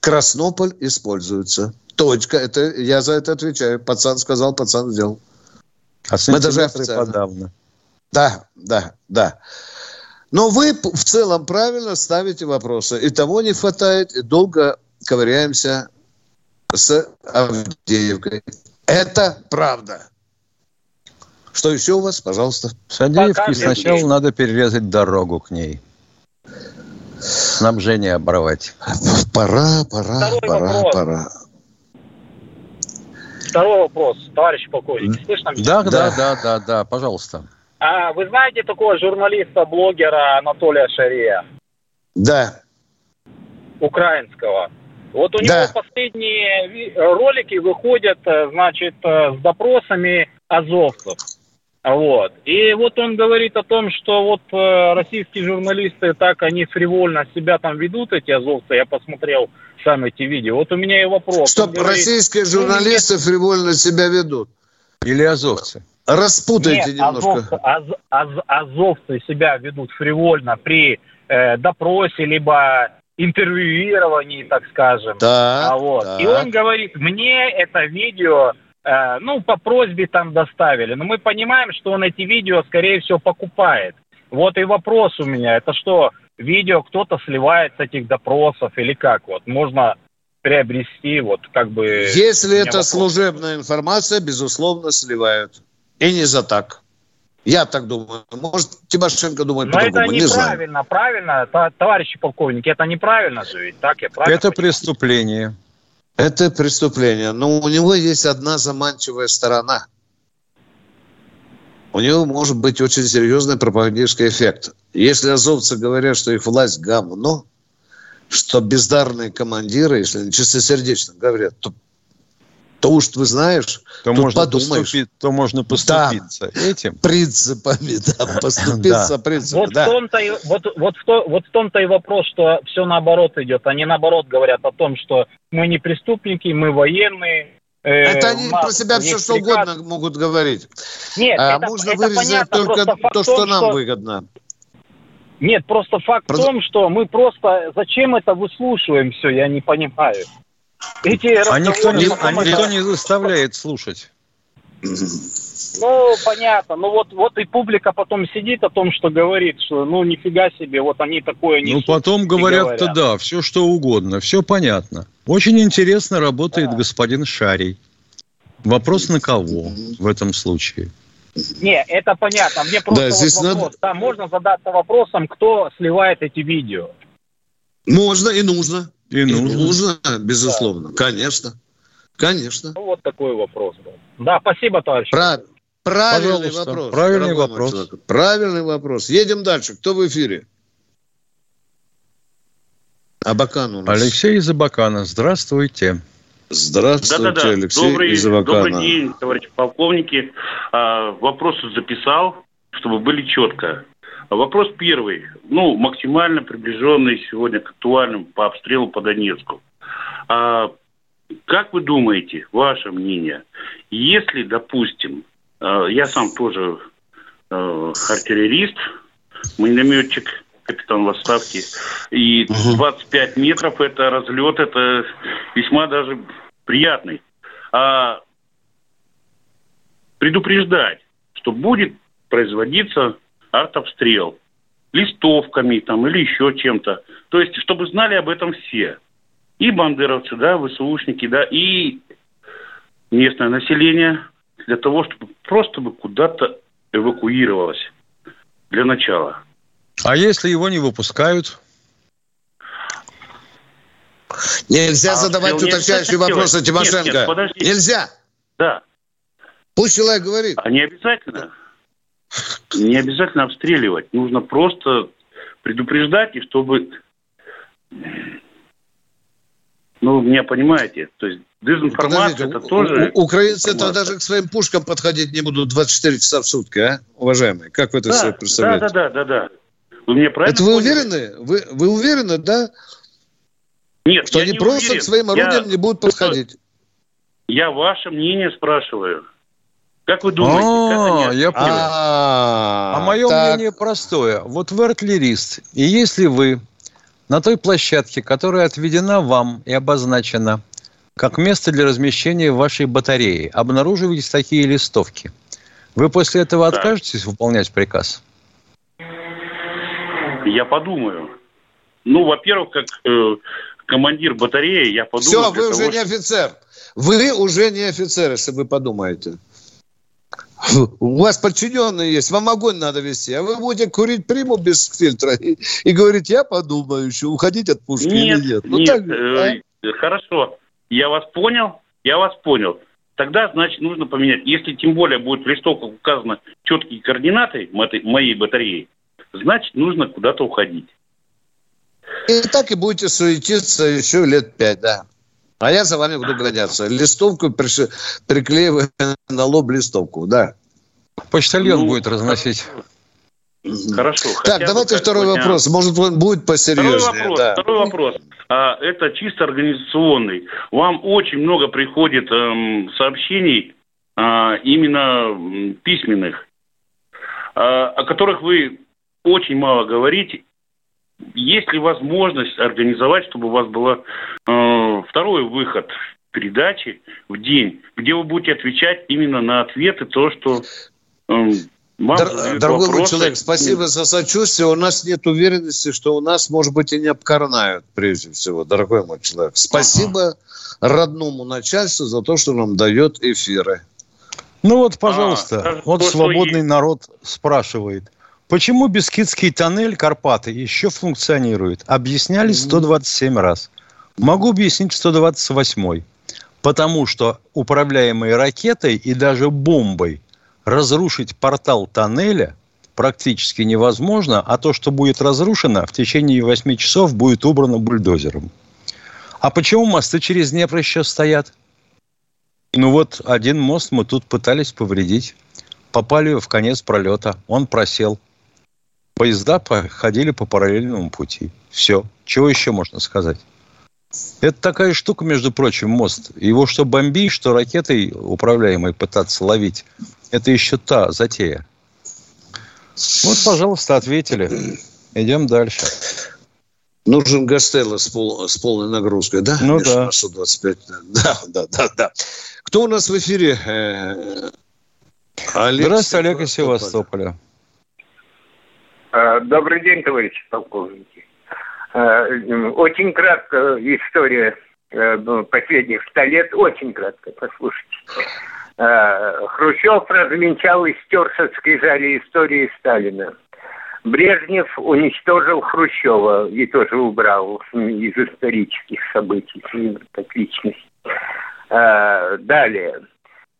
Краснополь используется. Точка. Это, я за это отвечаю. Пацан сказал, пацан сделал. А Мы даже официально. подавно. Да, да, да. Но вы в целом правильно ставите вопросы. И того не хватает, и долго ковыряемся с Авдеевкой. Это правда. Что еще у вас, пожалуйста? С Авдеевки сначала надо перерезать дорогу к ней. Снабжение оборвать. Пора, пора, Второй пора, вопрос. пора. Второй вопрос, товарищ полковник. Слышно меня? Да, да, да, да, да, пожалуйста. А вы знаете такого журналиста, блогера Анатолия Шария? Да. Украинского. Вот у Да. него последние ролики выходят, э, значит, э, с допросами азовцев. Вот. И вот он говорит о том, что вот э, российские журналисты так, они фривольно себя там ведут, эти азовцы. Я посмотрел сам эти видео. Вот у меня и вопрос. Чтоб Он говорит, российские ну, журналисты фривольно себя ведут. Или азовцы. Распутайте Нет, немножко. азовцы, аз- аз- азовцы себя ведут фривольно при э, допросе, либо интервьюировании, так скажем. Так, А вот. так. И он говорит, мне это видео, ну, по просьбе там доставили. Но мы понимаем, что он эти видео, скорее всего, покупает. Вот и вопрос у меня, это что, видео кто-то сливает с этих допросов или как? Вот можно приобрести, вот как бы... Если это вопрос. служебная информация, безусловно, сливают. И не за так. Я так думаю. Может, Тимошенко думает Но это по-другому. Не знаю. неправильно, правильно, та- товарищи полковники, это неправильно же ведь, так я правильно Это понимаю? преступление. Это преступление. Но у него есть одна заманчивая сторона. У него может быть очень серьезный пропагандистский эффект. Если азовцы говорят, что их власть говно, что бездарные командиры, если они чистосердечно говорят, то, то уж ты знаешь, То можно, подумаешь. поступить, то можно поступиться этим. принципами, да, поступиться принципами. Вот, в да. том-то и, вот, вот, в то, вот в том-то и вопрос, что все наоборот идет. Они наоборот говорят о том, что мы не преступники, мы военные. э, Это они про себя все что приказ- угодно могут говорить. Нет, А это, можно это вырезать понятно, только то, том, что нам выгодно. Нет, просто факт в том, что мы просто... Зачем это выслушиваем все, я не понимаю. Эти А никто не, а никто не заставляет слушать. Ну, понятно. Ну, вот, вот и публика потом сидит о том, что говорит, что ну, нифига себе, вот они такое Ну, несут. потом говорят-то говорят. да, все что угодно, все понятно. Очень интересно работает Да. господин Шарий. Вопрос на кого в этом случае? Не, это понятно. Мне просто Да, вот здесь вопрос. надо- Да, можно задаться вопросом, кто сливает эти видео. Можно и нужно. И И нужно. нужно, безусловно. Конечно. Конечно. Ну, вот такой вопрос был. Да, спасибо, товарищ. Пра- правильный Пожалуйста, вопрос. правильный вопрос. человек. Правильный вопрос. Едем дальше. Кто в эфире? Абакан у нас. Алексей из Абакана, здравствуйте. Здравствуйте, Да-да-да. Алексей Добрый, из Абакана. добрый день, товарищи полковники. А, вопросы записал, чтобы были четко. А Вопрос первый. Ну, максимально приближенный сегодня к актуальным по обстрелу по Донецку. А, как вы думаете, ваше мнение, если, допустим, а, я сам тоже а, артиллерист, минометчик, капитан в отставке, и 25 метров это разлет, это весьма даже приятный. А предупреждать, что будет производиться артобстрел листовками там или еще чем-то. То есть, чтобы знали об этом все. И бандеровцы, да, ВСУшники, да, и местное население для того, чтобы просто бы куда-то эвакуировалось для начала. А если его не выпускают? Нельзя А задавать уточняющие вопросы, Нет, Тимошенко. нет, подождите. Нельзя. Да, Пусть человек говорит. а не обязательно. Не обязательно обстреливать. Нужно просто предупреждать, и чтобы... Ну, меня понимаете. То есть дезинформация Подождите, это тоже... украинцы то даже к своим пушкам подходить не будут 24 часа в сутки, а, уважаемые? Как вы это себе да, представляете? да, да, да, да. Вы меня правильно Это вы поняли? уверены? Вы, вы уверены, да, Нет, что они не просто уверен. к своим орудиям Я- не будут подходить? Я ваше мнение спрашиваю. Как вы думаете? А, я понял. А, А мое мнение простое. Вот вы артиллерист, и если вы на той площадке, которая отведена вам и обозначена как место для размещения вашей батареи, обнаруживаете такие листовки, вы после этого откажетесь выполнять приказ? Я подумаю. Ну, во-первых, как э, командир батареи, я подумаю... Все, вы уже того, не офицер. Вы уже не офицер, если вы подумаете. У вас подчиненные есть, вам огонь надо вести, а вы будете курить приму без фильтра и, и говорить, я подумаю еще, уходить от пушки Нет, или нет. Ну, нет, так, э, Хорошо, я вас понял, я вас понял. Тогда, значит, нужно поменять. Если тем более будет в листовках указано четкие координаты моей батареи, значит, нужно куда-то уходить. И так и будете суетиться еще лет пять, да. А я за вами буду гоняться. Листовку приш... приклеиваю на лоб листовку, да. Почтальон ну, будет разносить. Хорошо. Так, давайте второй сегодня... вопрос. Может, он будет посерьезнее. Второй вопрос. Да. Второй вопрос. А, это чисто организационный. Вам очень много приходит эм, сообщений а, именно письменных, а, о которых вы очень мало говорите. Есть ли возможность организовать, чтобы у вас был э, второй выход передачи в день, где вы будете отвечать именно на ответы, то, что э, вам Дор- дорогой мой человек, спасибо за сочувствие. У нас нет уверенности, что у нас, может быть, и не обкорнают, прежде всего, дорогой мой человек. Спасибо ага. родному начальству за то, что нам дает эфиры. Ну вот, пожалуйста, а, вот свободный есть. народ спрашивает. Почему Бескидский тоннель Карпаты еще функционирует? Объясняли 127 раз. Могу объяснить 128. Потому что управляемой ракетой и даже бомбой разрушить портал тоннеля практически невозможно, а то, что будет разрушено, в течение 8 часов будет убрано бульдозером. А почему мосты через Днепр еще стоят? Ну вот один мост мы тут пытались повредить. Попали в конец пролета. Он просел. Поезда ходили по параллельному пути. Все. Чего еще можно сказать? Это такая штука, между прочим, мост. Его что бомбить, что ракетой управляемой пытаться ловить, это еще та затея. Вот, пожалуйста, ответили. Идем дальше. Нужен Гастелло с, пол, с полной нагрузкой, да? Ну да. 25. Да, да, да, да. Кто у нас в эфире? Э, Олег Здравствуйте, Олег из Севастополя. А, добрый день, товарищи полковники. А, очень кратко история э, ну, последних ста лет, очень кратко, послушайте. А, Хрущев развенчал и стер со скрижали истории Сталина. Брежнев уничтожил Хрущева и тоже убрал из исторических событий, как личность. Далее.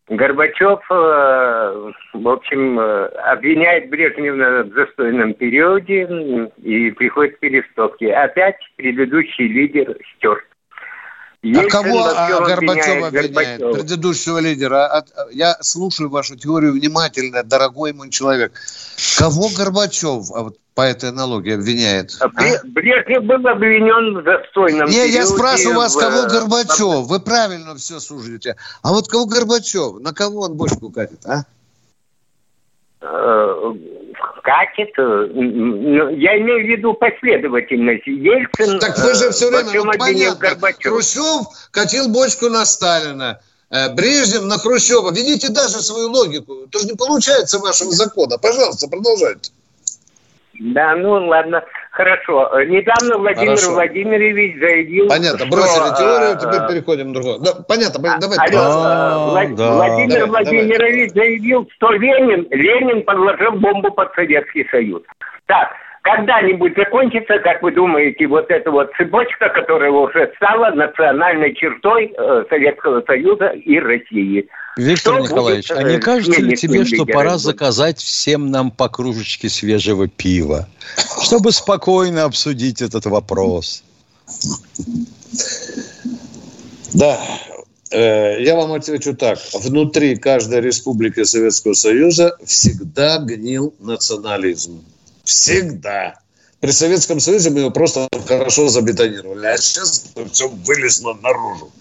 Горбачев, э, в общем, э, обвиняет Брежнева в застойном периоде и приходит к переступке. Опять предыдущий лидер стерт. А кого а Горбачев обвиняет? Предыдущего лидера. А, я слушаю вашу теорию внимательно, дорогой мой человек. Кого Горбачев а по этой аналогии обвиняет? А? Брежнев был обвинен в застойном Не, я спрашиваю вас, кого Горбачев? Вы правильно все слушаете. А вот кого Горбачев? На кого он бочку катит, а? Э, катит. Э, я имею в виду последовательность. Ельцин... Так вы же все время, ну, понятно, Хрущев катил бочку на Сталина. Э, Брежнев на Хрущева. Видите даже свою логику. То же не получается вашего закона. Пожалуйста, продолжайте. Да, ну ладно, хорошо. Недавно Владимир хорошо. Владимирович заявил, Понятно, бросили что, теорию, а, теперь переходим к другому. Да, понятно, а, давайте. Алло, а, Влад... да. Владимир давай, Владимирович давай. заявил, что Ленин, Ленин подложил бомбу под Советский Союз. Так, когда-нибудь закончится, как вы думаете, вот эта вот цепочка, которая уже стала национальной чертой э, Советского Союза и России. Виктор что Николаевич, будет, а не кажется ли тебе, что пора заказать всем нам по кружечке свежего пива, чтобы спокойно обсудить этот вопрос? Да, э, я вам отвечу так. Внутри каждой республики Советского Союза всегда гнил национализм. Всегда. При Советском Союзе мы его просто хорошо забетонировали. А сейчас все вылезло наружу.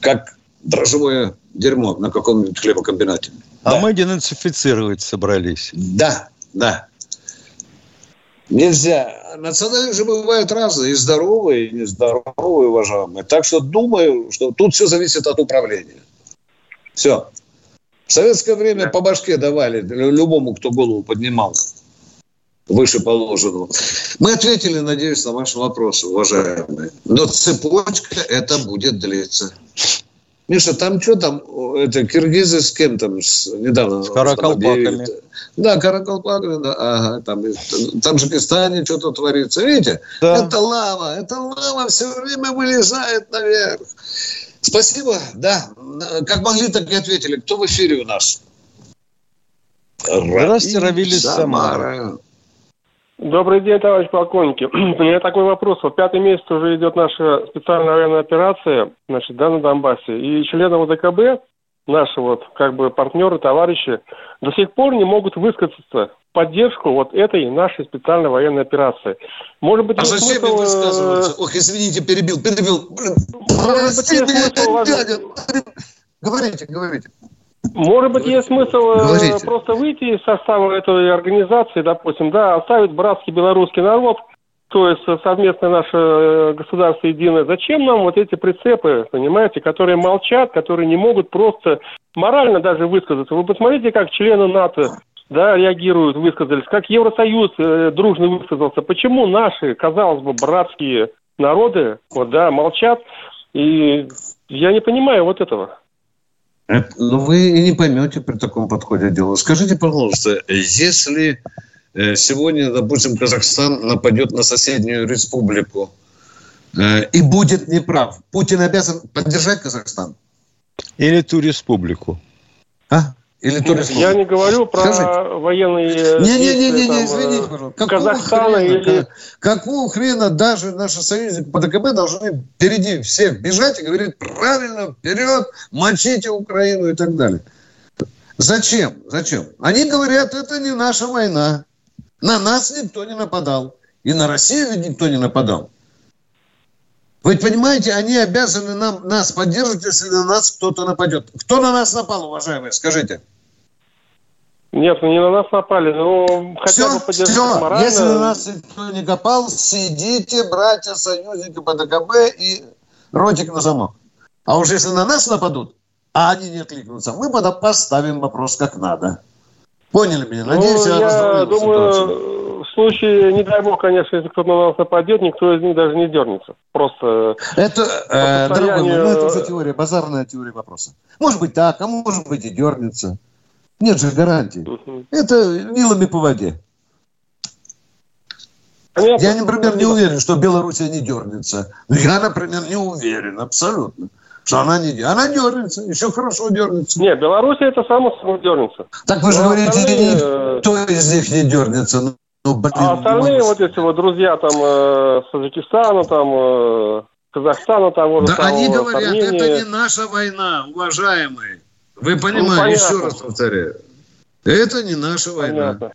Как дрожжевое дерьмо на каком-нибудь хлебокомбинате. А да. мы денацифицировать собрались. Да, да. Нельзя. Национализмы бывают разные, и здоровые, и нездоровые, уважаемые. Так что думаю, что тут все зависит от управления. Все. В советское время по башке давали любому, кто голову поднимал выше положенного. Мы ответили, надеюсь, на ваши вопросы, уважаемые. Но цепочка это будет длиться. Миша, там что там, это киргизы с кем там с, недавно? С каракалпаками. Да, каракалпаками, да, ага, там, в Таджикистане что-то творится. Видите, да. это лава, это лава все время вылезает наверх. Спасибо, да. Как могли, так и ответили. Кто в эфире у нас? Здравствуйте, Равиль Самара. Добрый день, товарищ полковники. У меня такой вопрос. Вот пятый месяц уже идет наша специальная военная операция, значит, да, на Донбассе. И члены ОДКБ, наши вот, как бы партнеры, товарищи, до сих пор не могут высказаться в поддержку вот этой нашей специальной военной операции. Может быть, А зачем смысл, им э, высказываться? Ох, извините, перебил, перебил. Блин, Может быть, Прости смысл дядя. Говорите, говорите. Может быть, есть смысл э, Говорите. просто выйти из состава этой организации, допустим, да, оставить братский белорусский народ, то есть э, совместное наше э, государство единое. Зачем нам вот эти прицепы, понимаете, которые молчат, которые не могут просто морально даже высказаться? Вы посмотрите, как члены НАТО да, реагируют, высказались, как Евросоюз э, дружно высказался. Почему наши, казалось бы, братские народы вот, да, молчат? И я не понимаю вот этого. Ну, вы и не поймете при таком подходе дела. Скажите, пожалуйста, если э, сегодня, допустим, Казахстан нападет на соседнюю республику э, и будет неправ, Путин обязан поддержать Казахстан? Или ту республику. А? Или республику? Я не говорю про Скажите. военные э, Не-не-не, действия, там, э, извините, пожалуйста. Какого Казахстана хрена, или... ка- какого хрена даже наши союзники по ДКБ должны впереди всех бежать и говорить правильно, вперед, мочите Украину и так далее. Зачем? Зачем? Они говорят, это не наша война. На нас никто не нападал. И на Россию ведь никто не нападал. Вы понимаете, они обязаны нам, нас поддерживать, если на нас кто-то нападет. Кто на нас напал, уважаемые, скажите? Нет, ну не на нас напали, но хотя Все, бы поддержать все. морально. Если на нас никто не копал, сидите, братья, союзники по ДКБ и ротик на замок. А уж если на нас нападут, а они не откликнутся, мы тогда поставим вопрос как надо. Поняли меня? Надеюсь, ну, я, я думаю, ситуацию. В случае, не дай бог, конечно, если кто-то на нас нападет, никто из них даже не дернется. Просто Это, э, по дорогой ну, это состоянию- уже теория, базарная теория вопроса. Может быть так, а может быть и дернется. Нет же гарантий. Это вилами по воде. Понятно. Я, например, не уверен, что Белоруссия не дернется. Я, например, не уверен абсолютно, что она не дернется. Она дернется, еще хорошо дернется. Не, Белоруссия это само собой дернется. Так вы же Ну, говорите, остальные, э, никто из них не дернется. Ну, ну, блин, А остальные ну, вот эти вот друзья там э, с Таджикистана, там э, Казахстана, того же Да они самого, говорят, с Армении. это не наша война, уважаемые. Вы Ну, понимаете, понятно. еще раз повторяю. Это не наша война. Понятно.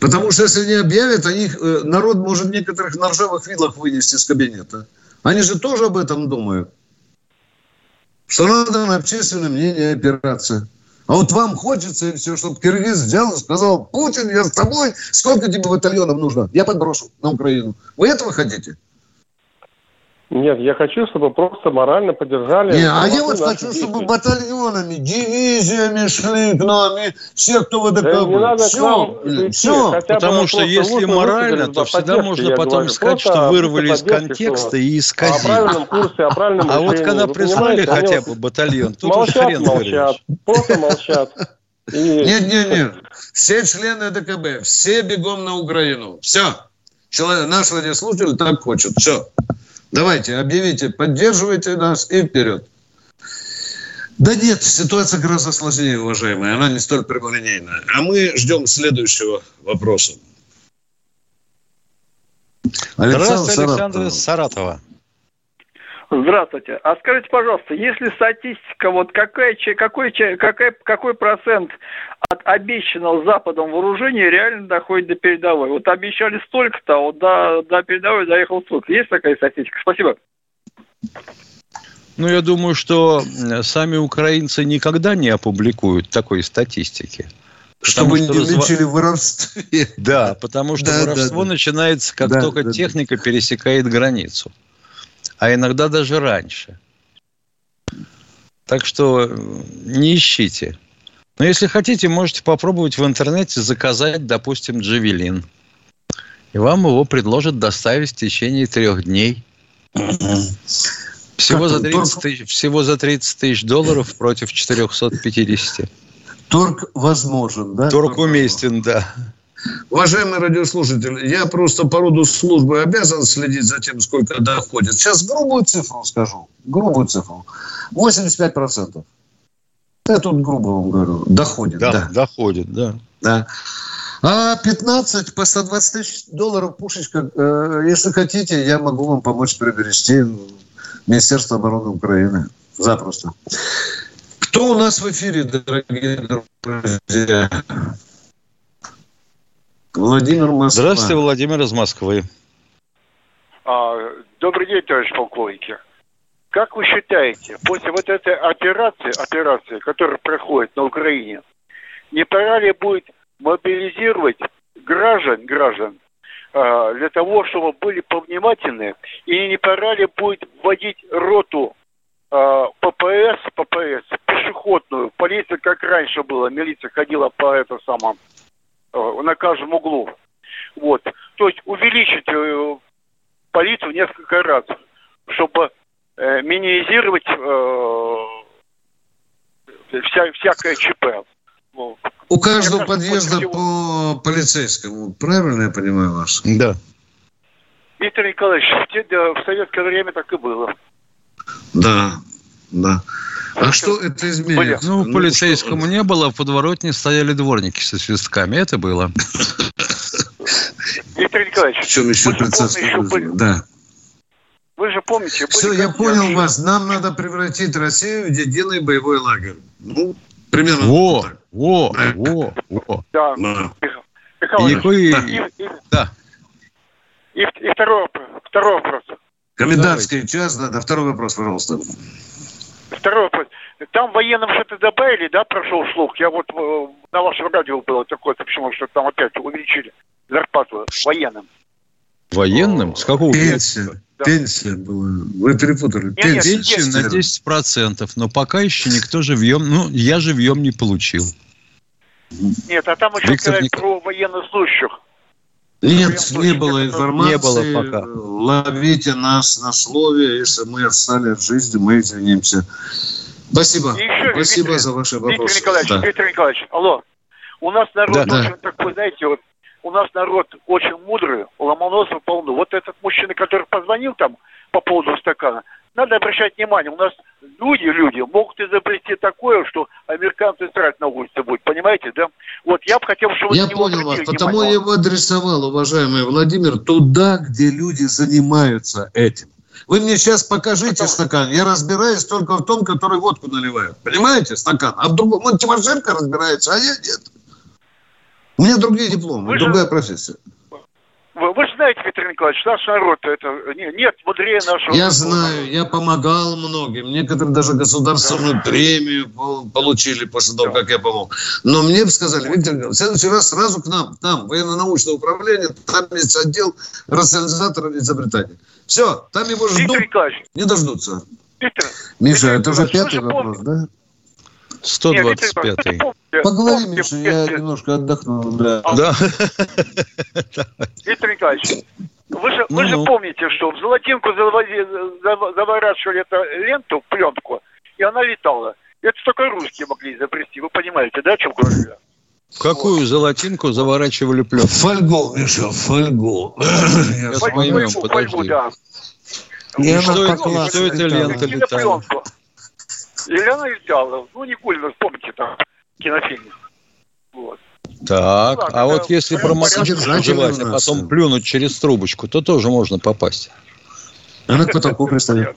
Потому что если не объявят, они, э, народ может некоторых на ржавых вилах вынести из кабинета. Они же тоже об этом думают. Что надо на общественное мнение опираться. А вот вам хочется, и все, чтобы Киргиз взял и сказал, Путин, я с тобой, сколько тебе батальонов нужно? Я подброшу на Украину. Вы этого хотите? Нет, я хочу, чтобы просто морально поддержали. Не, а я вот хочу, действия. чтобы батальонами, дивизиями шли к нам, и все, кто в Да не надо ДКБ. к нам Все, идти, все. Потому что если морально, то всегда можно потом говорю. сказать, что вырвали из контекста и О исказили. правильном курсе, о правильном А вот когда Вы прислали понимаете, они хотя бы батальон, тут уж молчат, хрен молчат, просто молчат. Нет, нет, нет. Все члены ДКБ, все бегом на Украину. Все. Человек, наш радиослушатель так хочет. Все. Давайте, объявите, поддерживайте нас и вперед. Да нет, ситуация гораздо сложнее, уважаемые. Она не столь прямолинейная. А мы ждем следующего вопроса. Здравствуйте. Александр из Саратова. Здравствуйте. А скажите, пожалуйста, если статистика, вот какая, какой, какая, какой процент от обещанного Западом вооружения реально доходит до передовой? Вот обещали столько-то, а вот до, до передовой доехал столько. Есть такая статистика? Спасибо. Ну, я думаю, что э, сами украинцы никогда не опубликуют такой статистики. Чтобы не что разва- увеличили в воровстве. Да, потому что Да, да, воровство да. начинается, как Да, только да, да. техника пересекает границу. А иногда даже раньше. Так что э, не ищите. Но если хотите, можете попробовать в интернете заказать, допустим, джавелин. И вам его предложат доставить в течение трех дней. Всего за, он, 30 торг? тысяч, всего за 30 тысяч долларов против 450. Торг возможен, да? Торг уместен, да. Уважаемые радиослушатели, я просто по роду службы обязан следить за тем, сколько доходит. Сейчас грубую цифру скажу. Грубую цифру. 85%. Я тут грубо вам говорю. Доходит, Да, да. доходит, да. Да. А 15 по 120 тысяч долларов пушечка, э, если хотите, я могу вам помочь приобрести Министерство обороны Украины. Запросто. Кто у нас в эфире, дорогие друзья? Владимир Москва. Здравствуйте, Владимир из Москвы. А, добрый день, товарищ полковники. Как вы считаете, после вот этой операции, операции, которая проходит на Украине, не пора ли будет мобилизировать граждан, граждан э, для того, чтобы были повнимательны, и не пора ли будет вводить роту э, ППС, ППС, пешеходную, полиция как раньше было, милиция ходила по этому самому, э, на каждом углу. Вот. То есть увеличить э, полицию в несколько раз, чтобы э, минимизировать э, вся, всякое ЧП. У каждого подъезда по полицейскому. Правильно я понимаю вас? Да. Виктор Николаевич, в советское время так и было. Да, да. А что это изменит? Ну, ну полицейскому что? не было, в подворотне стояли дворники со свистками. Это было. Виктор Николаевич, в чем еще были... Да. Вы же помните... Все, я понял вас. Нам надо превратить Россию в единый боевой лагерь. Ну, примерно Во, так. во, во, во. Да. да. Михаил и, и, и, да. И, и второй, второй вопрос. Комендантский Давайте. час, да, да, второй вопрос, пожалуйста. Второй вопрос. Там военным что-то добавили, да, прошел слух? Я вот э, на вашем радио было такое, почему что там опять увеличили зарплату военным. Военным? С какого Пенсия. Да. Пенсия была. Вы перепутали. Нет, Пенсия нет, на 10%, но пока еще никто живьем, ну, я живьем не получил. Нет, а там еще Виктор сказать Ник... про военнослужащих. Нет, не было информации. Не было пока. Ловите нас на слове. Если мы отстали от жизни, мы извинимся. Спасибо. еще, Спасибо Виктор, за ваши вопросы. Виктор Николаевич, да. Виктор Николаевич, алло. У нас народ да, очень да. такой, знаете, вот у нас народ очень мудрый, Ломоносов полно. Вот этот мужчина, который позвонил там по поводу стакана, надо обращать внимание, у нас люди, люди могут изобрести такое, что американцы срать на улице будут, понимаете, да? Вот я бы хотел, чтобы... Я понял вас, потому я его адресовал, уважаемый Владимир, туда, где люди занимаются этим. Вы мне сейчас покажите Потом... стакан. Я разбираюсь только в том, который водку наливают. Понимаете, стакан. А в другом... Он Тимошенко разбирается, а я нет. У меня другие дипломы, вы другая же... профессия. Вы, вы же знаете, Виктор Николаевич, наш народ, это нет мудрее нашего. Я знаю, я помогал многим. Некоторые даже государственную да. премию получили после того, да. как я помог. Но мне бы сказали, Виктор Николаевич, в следующий раз сразу к нам, там, военно-научное управление, там есть отдел рационализаторов и изобретателей. Все, там его ждут, не дождутся. Виктор, Миша, Виктор, это уже пятый вопрос, да? 125-й. Поговори, Миша, я немножко отдохну. Да. да. Виктор Николаевич, вы же, вы же помните, что в золотинку заворачивали эту ленту, пленку, и она летала. Это только русские могли изобрести. Вы понимаете, да, о чем говорю я? Какую вот. золотинку заворачивали пленку? Фольгу, Миша, фольгу. Сейчас поймем, подожди. да. И что, это, что это лента летала? Елена Ильчалова, ну, Никулина, вспомните там кинофильм. Вот. Так, ну, ладно, а вот если про макушку жевать, а потом плюнуть через трубочку, то тоже можно попасть. Она к потолку пристанет.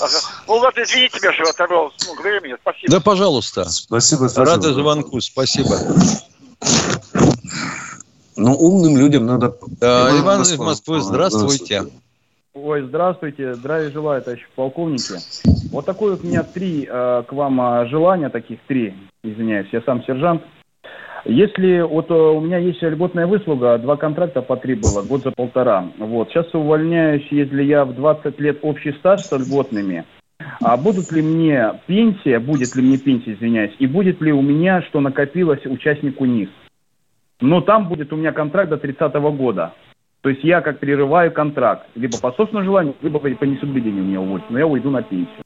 Ага. Ну ладно, извините меня, что оторвал много времени. Спасибо. Да, пожалуйста. Спасибо. спасибо. Рада звонку, спасибо. Ну, умным людям надо... Да, Иван из Москвы, здравствуйте. Ой, здравствуйте, здравия желаю, товарищи полковники. Вот такое вот у меня три э, к вам э, желания, таких три, извиняюсь, я сам сержант. Если вот э, у меня есть льготная выслуга, два контракта по три было, год за полтора. Вот, сейчас увольняюсь, если я в 20 лет общий стаж с льготными, а будут ли мне пенсия, будет ли мне пенсия, извиняюсь, и будет ли у меня, что накопилось участнику НИС? Но там будет у меня контракт до 30 -го года. То есть я как прерываю контракт, либо по собственному желанию, либо по несоблюдению меня уводят, но я уйду на пенсию.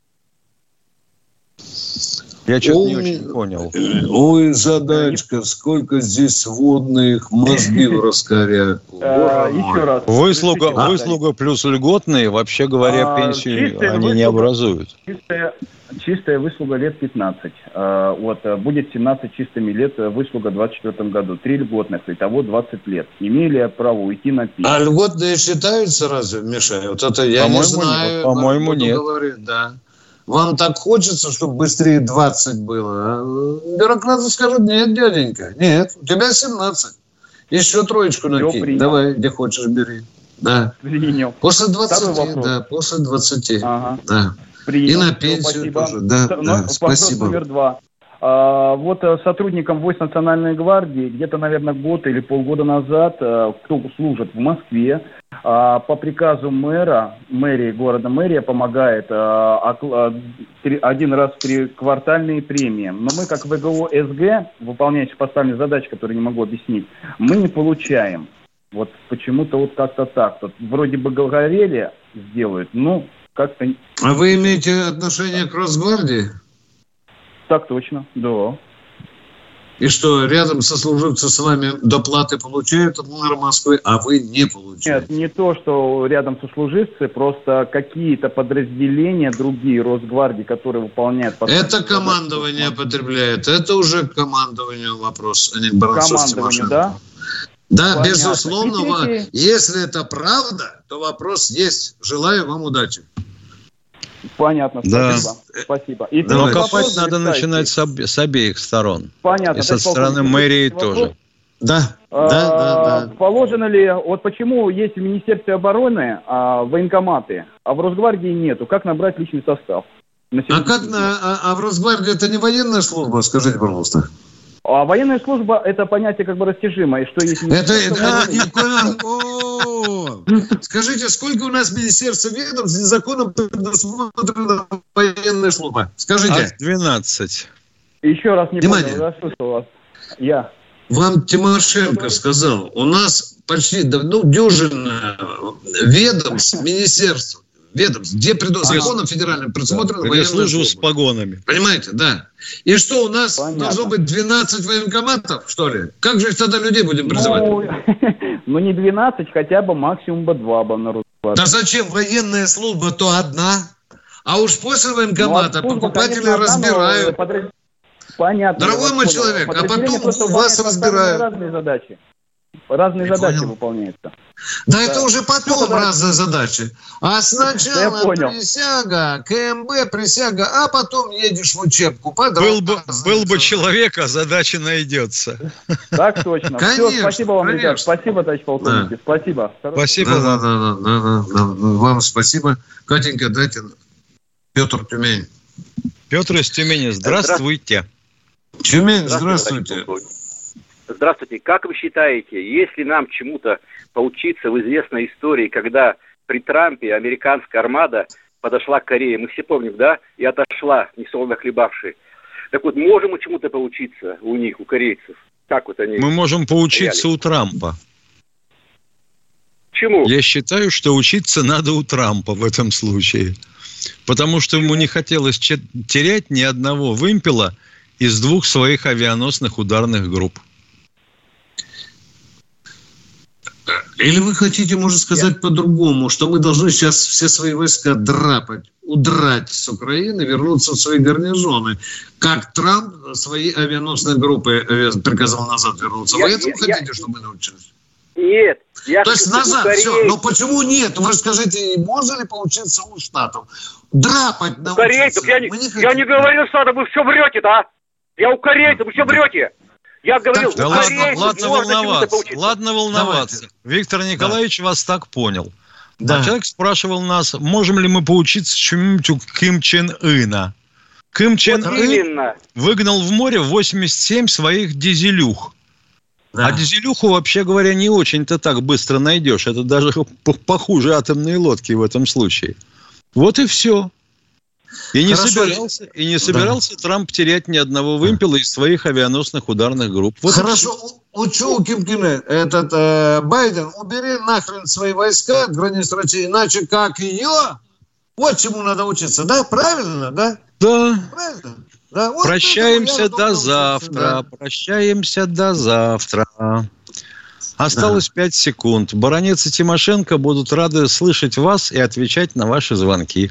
Я что-то не очень понял. Ой, задачка, сколько здесь водных мозги в раскоряк. А, еще раз. Выслуга, выслуга плюс льготные, вообще говоря, а, пенсию они не образуют. Чистая, чистая выслуга лет 15. Э, вот, э, будет 17 чистыми лет э, выслуга в 24 году. Три льготных, итого 20 лет. Имею ли я право уйти на пенсию? А льготные считаются разве, Миша? Вот это я не знаю. По-моему, нет. Говорить, да. Вам так хочется, чтобы быстрее 20 было. А бюрократы скажут, нет, дяденька, нет, у тебя 17. Еще троечку накинь. Давай, где хочешь, бери. Да. Принял. После 20, да, после 20. Ага. Да. Принял. И на пенсию Спасибо. тоже. Да, Но- да, вопрос спасибо. номер два. А, вот э, сотрудникам войск Национальной гвардии где-то, наверное, год или полгода назад, э, кто служит в Москве, а, по приказу мэра, мэрии города мэрия помогает э, три- один раз при квартальные премии. Но мы, как ВГО СГ, выполняющие поставленные задачи, которые не могу объяснить, мы не получаем. Вот почему-то вот как-то так. Вот вроде бы говорили, сделают, ну, как-то А вы имеете отношение к Росгвардии? так точно, да. И что, рядом сослуживцы с вами доплаты получают от мэра Москвы, а вы не получаете? Нет, не то, что рядом сослуживцы, просто какие-то подразделения другие Росгвардии, которые выполняют... Это командование потребляет. Это уже к командованию вопрос, а не к Баранцову Командованию, Тимошенко. да? Да, Понятно. безусловно. Третий- Если это правда, то вопрос есть. Желаю вам удачи. Понятно, Да. спасибо. Спасибо. И Но копать вопрос, надо кстати. начинать с, об- с обеих сторон. Понятно. И со стороны мэрии Вопрос. тоже. Да, А, да, да, да. Положено ли, вот почему есть в Министерстве обороны а, военкоматы, а в Росгвардии нету? Как набрать личный состав? На А как на, а, а в Росгвардии это не военная служба, скажите, пожалуйста. А военная служба – это понятие как бы растяжимое. Что есть Это, О! Скажите, сколько у нас министерств ведомств законом предусмотрена военная служба? Скажите. Аж 12. Еще раз не Внимание. понял, расслышал вас. Я. Вам Тимошенко сказал, у нас почти ну, дюжина ведомств, министерств, ведомств, где предо... законом федеральным предусмотрена Или военная служу с погонами. Понимаете, да. И что, у нас Понятно. должно быть 12 военкоматов, что ли? Как же тогда людей будем призывать? Ну, ну, не 12, хотя бы максимум бы 2 бы на Росгвардии. Да зачем? Военная служба то одна. А уж после Ну, а военкомата служба, покупатели конечно, разбирают. подраз- Понятно. Дорогой мой человек, а потом вас разбирают. Разные задачи. Разные Я задачи понял. выполняются. Да, Да. это уже потом тогда? разные задачи. А Я сначала понял. присяга, КМБ, присяга, а потом едешь в учебку. Был бы, был бы человек, а задача найдется. Так точно. Все, Конечно, спасибо вам, ребят. конечно. Спасибо, товарищ полковник. Спасибо. Хорошего Спасибо Да, да, вам. да, да, да, да, да. Вам спасибо. Катенька, дайте Петр Тюмень. Петр из Тюмени, здравствуйте. Тюмень, Здравствуйте, здравствуйте. Здравствуйте. Как вы считаете, если нам чему-то поучиться в известной истории, когда при Трампе американская армада подошла к Корее, мы все помним, да, и отошла, несолоно хлебавшей. Так вот, можем мы чему-то поучиться у них, у корейцев? Как вот они... Мы можем поучиться у Трампа. Чему? Я считаю, что учиться надо у Трампа в этом случае. Потому что ему не хотелось терять ни одного вымпела из двух своих авианосных ударных групп. Или вы хотите, может сказать по-другому, что мы должны сейчас все свои войска драпать, удрать с Украины, вернуться в свои гарнизоны, как Трамп свои авианосные группы э, приказал назад вернуться. Вы Я- этому я- хотите, чтобы мы научились? Нет. Я То есть назад все. корейцы- Но почему нет? Вы скажите, можно ли поучиться у Штатов? Драпать научиться. Корейцев, я не, Мы я не говорил, что вы все врете, да? Я у корейцев, вы все врете. Я говорил, Да у ладно, ладно волноваться. Ладно волноваться. Виктор Николаевич вас так понял. Да. А человек спрашивал нас, можем ли мы поучиться чему-нибудь у Ким Чен Ына. Ким Чен Вот Ын выгнал в море 87 своих дизелюх. Да. А дизелюху, вообще говоря, не очень-то так быстро найдешь. Это даже похуже атомные лодки в этом случае. Вот и все. И не Хорошо. собирался, и не собирался Трамп терять ни одного вымпела из своих авианосных ударных групп. Вот Хорошо, у- учу у Ким Кин Ын, этот э, Байден, убери нахрен свои войска от границ России, иначе как ее, вот чему надо учиться, да? Правильно, да? Да. Правильно. Да, вот Прощаемся до завтра. учиться, Прощаемся до завтра. Осталось пять секунд. Баронец и Тимошенко будут рады слышать вас и отвечать на ваши звонки.